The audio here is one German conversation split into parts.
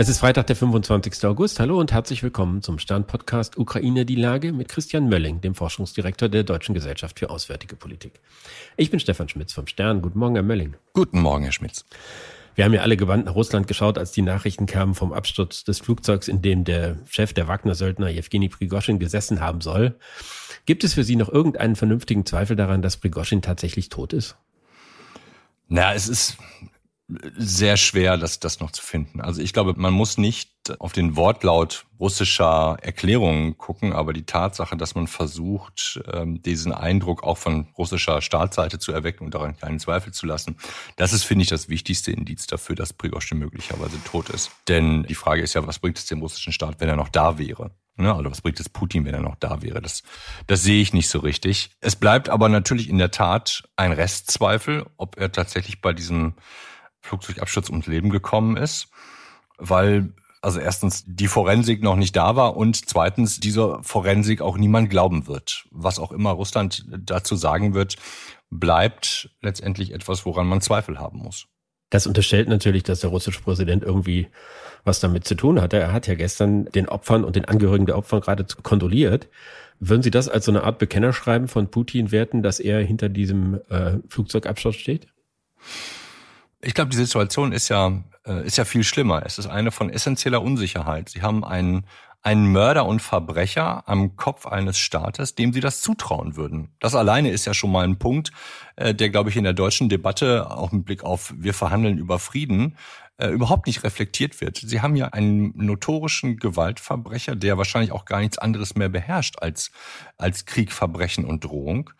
Es ist Freitag, der 25. August. Hallo und herzlich willkommen zum Stern-Podcast Ukraine die Lage mit Christian Mölling, dem Forschungsdirektor der Deutschen Gesellschaft für Auswärtige Politik. Ich bin Stefan Schmitz vom Stern. Guten Morgen, Herr Mölling. Guten Morgen, Herr Schmitz. Wir haben ja alle gewandt nach Russland geschaut, als die Nachrichten kamen vom Absturz des Flugzeugs, in dem der Chef der Wagner-Söldner Jewgeni Prigoschin gesessen haben soll. Gibt es für Sie noch irgendeinen vernünftigen Zweifel daran, dass Prigoschin tatsächlich tot ist? Na, es ist sehr schwer, das, das noch zu finden. Also ich glaube, man muss nicht auf den Wortlaut russischer Erklärungen gucken, aber die Tatsache, dass man versucht, ähm, diesen Eindruck auch von russischer Staatsseite zu erwecken und daran keinen Zweifel zu lassen, das ist, finde ich, das wichtigste Indiz dafür, dass Prigozhin möglicherweise tot ist. Denn die Frage ist ja, was bringt es dem russischen Staat, wenn er noch da wäre? Ne? Also was bringt es Putin, wenn er noch da wäre? Das, das sehe ich nicht so richtig. Es bleibt aber natürlich in der Tat ein Restzweifel, ob er tatsächlich bei diesem Flugzeugabsturz ums Leben gekommen ist, weil also erstens die Forensik noch nicht da war und zweitens dieser Forensik auch niemand glauben wird. Was auch immer Russland dazu sagen wird, bleibt letztendlich etwas, woran man Zweifel haben muss. Das unterstellt natürlich, dass der russische Präsident irgendwie was damit zu tun hatte. Er hat ja gestern den Opfern und den Angehörigen der Opfer gerade kondoliert. Würden Sie das als so eine Art Bekennerschreiben von Putin werten, dass er hinter diesem äh, Flugzeugabsturz steht? Ich glaube, die Situation ist ja, äh, ist ja viel schlimmer. Es ist eine von essentieller Unsicherheit. Sie haben einen, einen Mörder und Verbrecher am Kopf eines Staates, dem sie das zutrauen würden. Das alleine ist ja schon mal ein Punkt, äh, der, glaube ich, in der deutschen Debatte, auch mit Blick auf wir verhandeln über Frieden, äh, überhaupt nicht reflektiert wird. Sie haben ja einen notorischen Gewaltverbrecher, der wahrscheinlich auch gar nichts anderes mehr beherrscht als, als Krieg, Verbrechen und Drohung.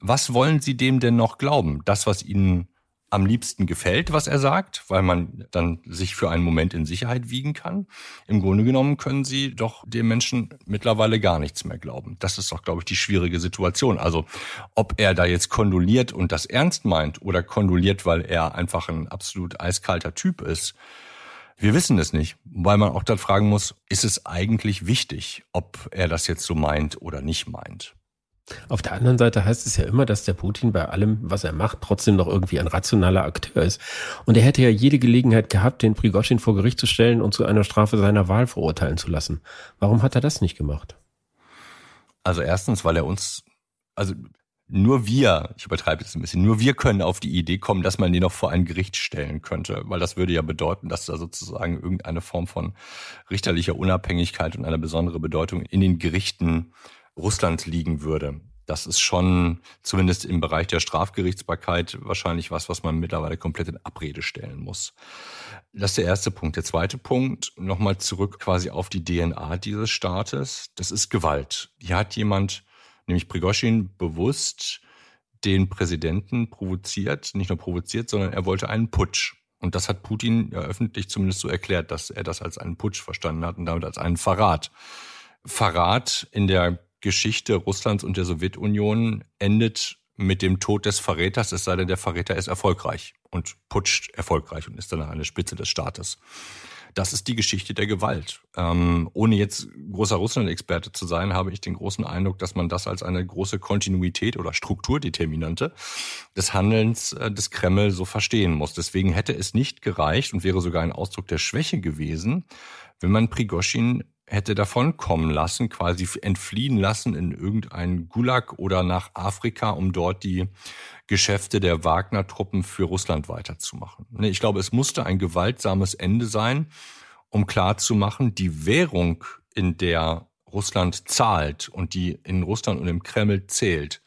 Was wollen Sie dem denn noch glauben? Das, was Ihnen am liebsten gefällt, was er sagt, weil man dann sich für einen Moment in Sicherheit wiegen kann. Im Grunde genommen können sie doch dem Menschen mittlerweile gar nichts mehr glauben. Das ist doch, glaube ich, die schwierige Situation. Also ob er da jetzt kondoliert und das ernst meint oder kondoliert, weil er einfach ein absolut eiskalter Typ ist, wir wissen es nicht, weil man auch dann fragen muss, ist es eigentlich wichtig, ob er das jetzt so meint oder nicht meint. Auf der anderen Seite heißt es ja immer, dass der Putin bei allem, was er macht, trotzdem noch irgendwie ein rationaler Akteur ist. Und er hätte ja jede Gelegenheit gehabt, den Prigoschin vor Gericht zu stellen und zu einer Strafe seiner Wahl verurteilen zu lassen. Warum hat er das nicht gemacht? Also erstens, weil er uns, also nur wir, ich übertreibe jetzt ein bisschen, nur wir können auf die Idee kommen, dass man den noch vor ein Gericht stellen könnte, weil das würde ja bedeuten, dass da sozusagen irgendeine Form von richterlicher Unabhängigkeit und eine besondere Bedeutung in den Gerichten Russland liegen würde. Das ist schon zumindest im Bereich der Strafgerichtsbarkeit wahrscheinlich was, was man mittlerweile komplett in Abrede stellen muss. Das ist der erste Punkt. Der zweite Punkt, nochmal zurück quasi auf die DNA dieses Staates. Das ist Gewalt. Hier hat jemand, nämlich Prigozhin, bewusst den Präsidenten provoziert, nicht nur provoziert, sondern er wollte einen Putsch. Und das hat Putin ja öffentlich zumindest so erklärt, dass er das als einen Putsch verstanden hat und damit als einen Verrat. Verrat in der Geschichte Russlands und der Sowjetunion endet mit dem Tod des Verräters, es sei denn, der Verräter ist erfolgreich und putscht erfolgreich und ist dann an der Spitze des Staates. Das ist die Geschichte der Gewalt. Ähm, ohne jetzt großer Russland-Experte zu sein, habe ich den großen Eindruck, dass man das als eine große Kontinuität oder Strukturdeterminante des Handelns äh, des Kreml so verstehen muss. Deswegen hätte es nicht gereicht und wäre sogar ein Ausdruck der Schwäche gewesen, wenn man Prigoschin hätte davonkommen lassen, quasi entfliehen lassen in irgendeinen Gulag oder nach Afrika, um dort die Geschäfte der Wagner-Truppen für Russland weiterzumachen. Ich glaube, es musste ein gewaltsames Ende sein, um klarzumachen, die Währung, in der Russland zahlt und die in Russland und im Kreml zählt,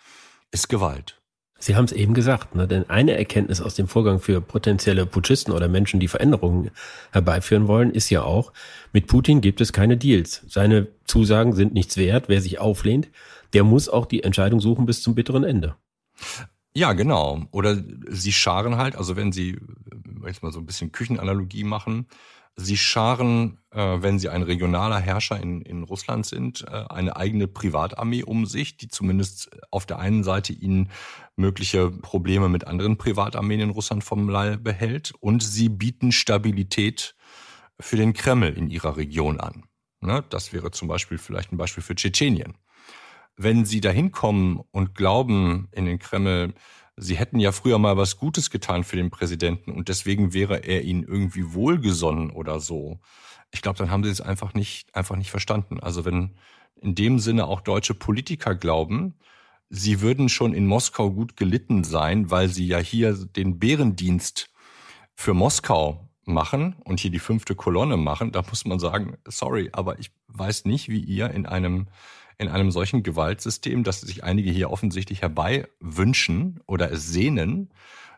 ist Gewalt. Sie haben es eben gesagt, ne? denn eine Erkenntnis aus dem Vorgang für potenzielle Putschisten oder Menschen, die Veränderungen herbeiführen wollen, ist ja auch, mit Putin gibt es keine Deals. Seine Zusagen sind nichts wert. Wer sich auflehnt, der muss auch die Entscheidung suchen bis zum bitteren Ende. Ja, genau. Oder sie scharen halt, also wenn sie jetzt mal so ein bisschen Küchenanalogie machen, Sie scharen, äh, wenn sie ein regionaler Herrscher in, in Russland sind, äh, eine eigene Privatarmee um sich, die zumindest auf der einen Seite ihnen mögliche Probleme mit anderen Privatarmeen in Russland vom Leib behält und sie bieten Stabilität für den Kreml in ihrer Region an. Ne? Das wäre zum Beispiel vielleicht ein Beispiel für Tschetschenien. Wenn sie dahin kommen und glauben in den Kreml, sie hätten ja früher mal was Gutes getan für den Präsidenten und deswegen wäre er ihnen irgendwie wohlgesonnen oder so. Ich glaube, dann haben sie es einfach nicht, einfach nicht verstanden. Also wenn in dem Sinne auch deutsche Politiker glauben, sie würden schon in Moskau gut gelitten sein, weil sie ja hier den Bärendienst für Moskau machen und hier die fünfte Kolonne machen, da muss man sagen, sorry, aber ich weiß nicht, wie ihr in einem in einem solchen Gewaltsystem, das sich einige hier offensichtlich herbei wünschen oder es sehnen,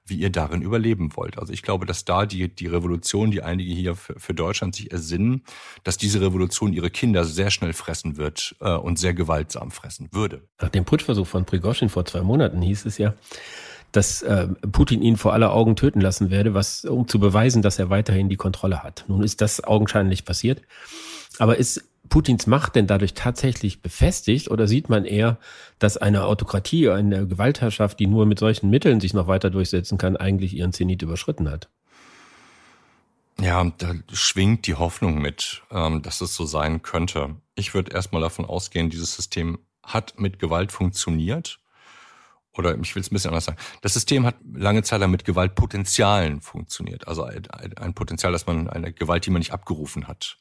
wie ihr darin überleben wollt. Also ich glaube, dass da die, die Revolution, die einige hier für, für Deutschland sich ersinnen, dass diese Revolution ihre Kinder sehr schnell fressen wird äh, und sehr gewaltsam fressen würde. Nach dem Putschversuch von Prigozhin vor zwei Monaten hieß es ja, dass äh, Putin ihn vor aller Augen töten lassen werde, was um zu beweisen, dass er weiterhin die Kontrolle hat. Nun ist das augenscheinlich passiert. Aber ist Putins Macht denn dadurch tatsächlich befestigt oder sieht man eher, dass eine Autokratie, eine Gewaltherrschaft, die nur mit solchen Mitteln sich noch weiter durchsetzen kann, eigentlich ihren Zenit überschritten hat? Ja, da schwingt die Hoffnung mit, ähm, dass es so sein könnte. Ich würde erstmal davon ausgehen, dieses System hat mit Gewalt funktioniert. Oder ich will es ein bisschen anders sagen. Das System hat lange Zeit lang mit Gewaltpotenzialen funktioniert. Also ein Potenzial, dass man eine Gewalt, die man nicht abgerufen hat.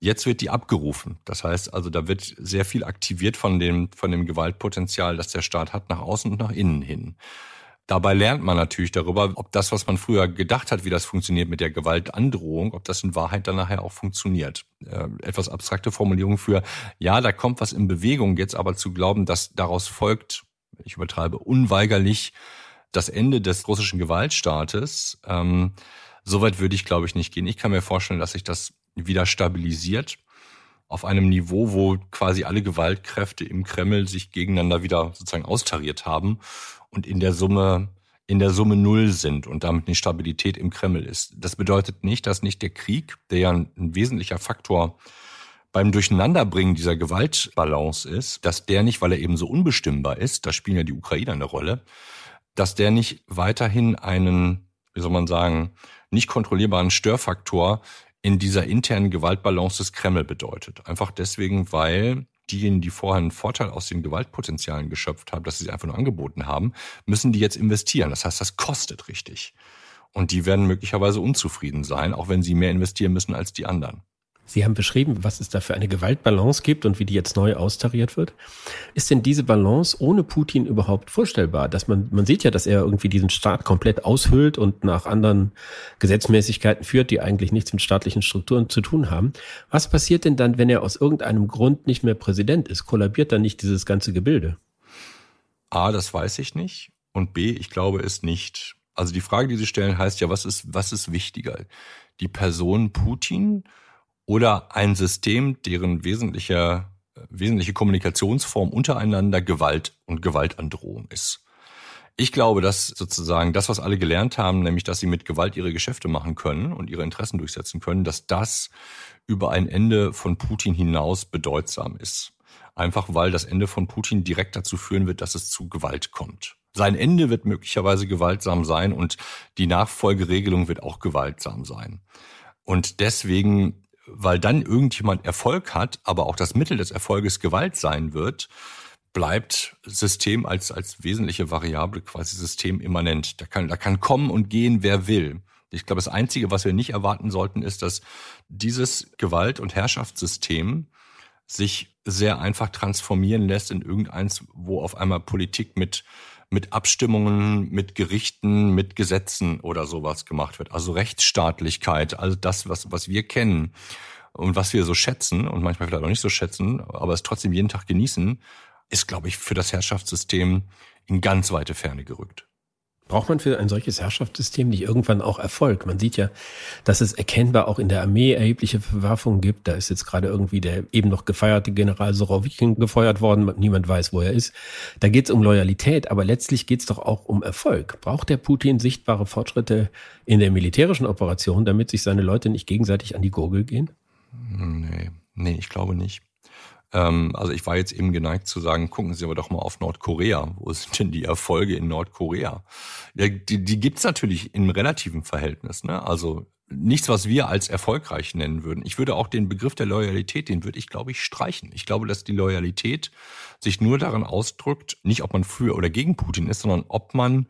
Jetzt wird die abgerufen. Das heißt also, da wird sehr viel aktiviert von dem, von dem Gewaltpotenzial, das der Staat hat, nach außen und nach innen hin. Dabei lernt man natürlich darüber, ob das, was man früher gedacht hat, wie das funktioniert mit der Gewaltandrohung, ob das in Wahrheit dann nachher auch funktioniert. Äh, etwas abstrakte Formulierung für, ja, da kommt was in Bewegung, jetzt aber zu glauben, dass daraus folgt, ich übertreibe, unweigerlich das Ende des russischen Gewaltstaates, ähm, Soweit würde ich, glaube ich, nicht gehen. Ich kann mir vorstellen, dass sich das wieder stabilisiert auf einem Niveau, wo quasi alle Gewaltkräfte im Kreml sich gegeneinander wieder sozusagen austariert haben und in der Summe in der Summe null sind und damit eine Stabilität im Kreml ist. Das bedeutet nicht, dass nicht der Krieg, der ja ein, ein wesentlicher Faktor beim Durcheinanderbringen dieser Gewaltbalance ist, dass der nicht, weil er eben so unbestimmbar ist, da spielen ja die Ukrainer eine Rolle, dass der nicht weiterhin einen, wie soll man sagen, nicht kontrollierbaren Störfaktor in dieser internen Gewaltbalance des Kreml bedeutet. Einfach deswegen, weil diejenigen, die vorher einen Vorteil aus den Gewaltpotenzialen geschöpft haben, dass sie sie einfach nur angeboten haben, müssen die jetzt investieren. Das heißt, das kostet richtig. Und die werden möglicherweise unzufrieden sein, auch wenn sie mehr investieren müssen als die anderen. Sie haben beschrieben, was es da für eine Gewaltbalance gibt und wie die jetzt neu austariert wird. Ist denn diese Balance ohne Putin überhaupt vorstellbar? Dass man, man sieht ja, dass er irgendwie diesen Staat komplett aushöhlt und nach anderen Gesetzmäßigkeiten führt, die eigentlich nichts mit staatlichen Strukturen zu tun haben. Was passiert denn dann, wenn er aus irgendeinem Grund nicht mehr Präsident ist? Kollabiert dann nicht dieses ganze Gebilde? A, das weiß ich nicht. Und B, ich glaube es nicht. Also die Frage, die Sie stellen, heißt ja, was ist, was ist wichtiger? Die Person Putin oder ein System, deren wesentliche, wesentliche Kommunikationsform untereinander Gewalt und Gewaltandrohung ist. Ich glaube, dass sozusagen das, was alle gelernt haben, nämlich dass sie mit Gewalt ihre Geschäfte machen können und ihre Interessen durchsetzen können, dass das über ein Ende von Putin hinaus bedeutsam ist. Einfach weil das Ende von Putin direkt dazu führen wird, dass es zu Gewalt kommt. Sein Ende wird möglicherweise gewaltsam sein und die Nachfolgeregelung wird auch gewaltsam sein. Und deswegen weil dann irgendjemand Erfolg hat, aber auch das Mittel des Erfolges Gewalt sein wird, bleibt System als, als wesentliche Variable quasi systemimmanent. Da kann, da kann kommen und gehen, wer will. Ich glaube, das Einzige, was wir nicht erwarten sollten, ist, dass dieses Gewalt- und Herrschaftssystem sich sehr einfach transformieren lässt in irgendeins, wo auf einmal Politik mit mit Abstimmungen, mit Gerichten, mit Gesetzen oder sowas gemacht wird. Also Rechtsstaatlichkeit, also das, was, was wir kennen und was wir so schätzen und manchmal vielleicht auch nicht so schätzen, aber es trotzdem jeden Tag genießen, ist, glaube ich, für das Herrschaftssystem in ganz weite Ferne gerückt. Braucht man für ein solches Herrschaftssystem nicht irgendwann auch Erfolg? Man sieht ja, dass es erkennbar auch in der Armee erhebliche Verwerfungen gibt. Da ist jetzt gerade irgendwie der eben noch gefeierte General Sorowikin gefeuert worden. Niemand weiß, wo er ist. Da geht es um Loyalität, aber letztlich geht es doch auch um Erfolg. Braucht der Putin sichtbare Fortschritte in der militärischen Operation, damit sich seine Leute nicht gegenseitig an die Gurgel gehen? Nee, nee, ich glaube nicht. Ähm, also ich war jetzt eben geneigt zu sagen, gucken Sie aber doch mal auf Nordkorea. Wo sind denn die Erfolge in Nordkorea? Die die gibt's natürlich im relativen Verhältnis. Ne? Also nichts, was wir als erfolgreich nennen würden. Ich würde auch den Begriff der Loyalität, den würde ich, glaube ich, streichen. Ich glaube, dass die Loyalität sich nur darin ausdrückt, nicht ob man für oder gegen Putin ist, sondern ob man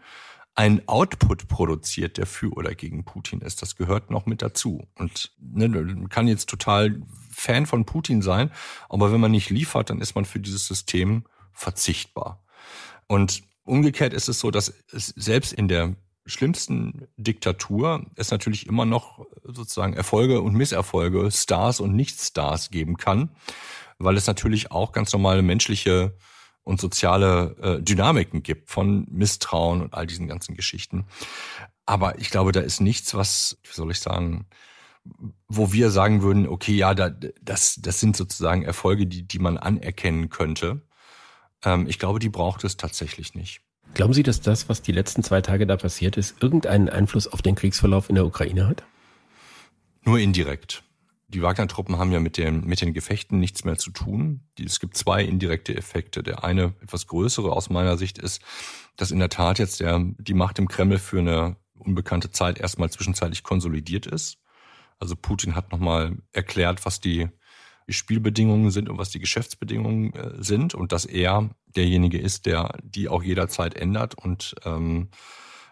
einen Output produziert, der für oder gegen Putin ist. Das gehört noch mit dazu. Und ne, man kann jetzt total Fan von Putin sein, aber wenn man nicht liefert, dann ist man für dieses System verzichtbar. Und umgekehrt ist es so, dass es selbst in der schlimmsten Diktatur es natürlich immer noch sozusagen Erfolge und Misserfolge, Stars und Nicht-Stars geben kann, weil es natürlich auch ganz normale menschliche und soziale äh, Dynamiken gibt von Misstrauen und all diesen ganzen Geschichten. Aber ich glaube, da ist nichts, was, wie soll ich sagen, wo wir sagen würden, okay, ja, da, das, das sind sozusagen Erfolge, die, die man anerkennen könnte. Ähm, ich glaube, die braucht es tatsächlich nicht. Glauben Sie, dass das, was die letzten zwei Tage da passiert ist, irgendeinen Einfluss auf den Kriegsverlauf in der Ukraine hat? Nur indirekt. Die Wagner-Truppen haben ja mit, den mit den Gefechten nichts mehr zu tun. Es gibt zwei indirekte Effekte. Der eine, etwas größere aus meiner Sicht, ist, dass in der Tat jetzt der, die Macht im Kreml für eine unbekannte Zeit erstmal zwischenzeitlich konsolidiert ist. Also Putin hat nochmal erklärt, was die Spielbedingungen sind und was die Geschäftsbedingungen äh, sind und dass er derjenige ist, der die auch jederzeit ändert und ähm,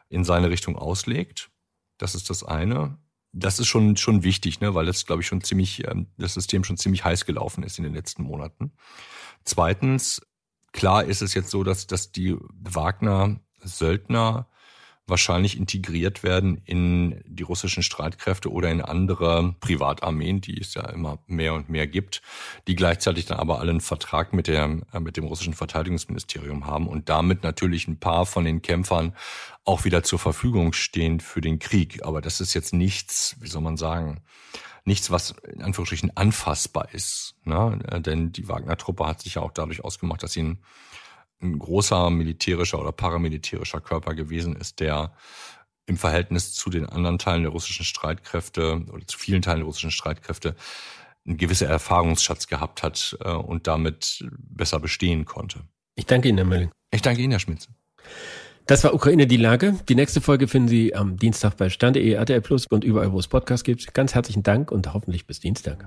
in seine Richtung auslegt. Das ist das eine. Das ist schon schon wichtig, ne, weil das glaube ich schon ziemlich ähm, das System schon ziemlich heiß gelaufen ist in den letzten Monaten. Zweitens, klar ist es jetzt so, dass dass die Wagner Söldner wahrscheinlich integriert werden in die russischen Streitkräfte oder in andere Privatarmeen, die es ja immer mehr und mehr gibt, die gleichzeitig dann aber alle einen Vertrag mit, der, äh, mit dem russischen Verteidigungsministerium haben und damit natürlich ein paar von den Kämpfern auch wieder zur Verfügung stehen für den Krieg. Aber das ist jetzt nichts, wie soll man sagen, nichts, was in Anführungsstrichen anfassbar ist. Ne? Denn die Wagner-Truppe hat sich ja auch dadurch ausgemacht, dass sie ein ein großer militärischer oder paramilitärischer Körper gewesen ist, der im Verhältnis zu den anderen Teilen der russischen Streitkräfte oder zu vielen Teilen der russischen Streitkräfte einen gewissen Erfahrungsschatz gehabt hat äh, und damit besser bestehen konnte. Ich danke Ihnen, Herr Mölling. Ich danke Ihnen, Herr Schmitz. Das war Ukraine die Lage. Die nächste Folge finden Sie am Dienstag bei Stande.de, RTL Plus und überall, wo es Podcasts gibt. Ganz herzlichen Dank und hoffentlich bis Dienstag.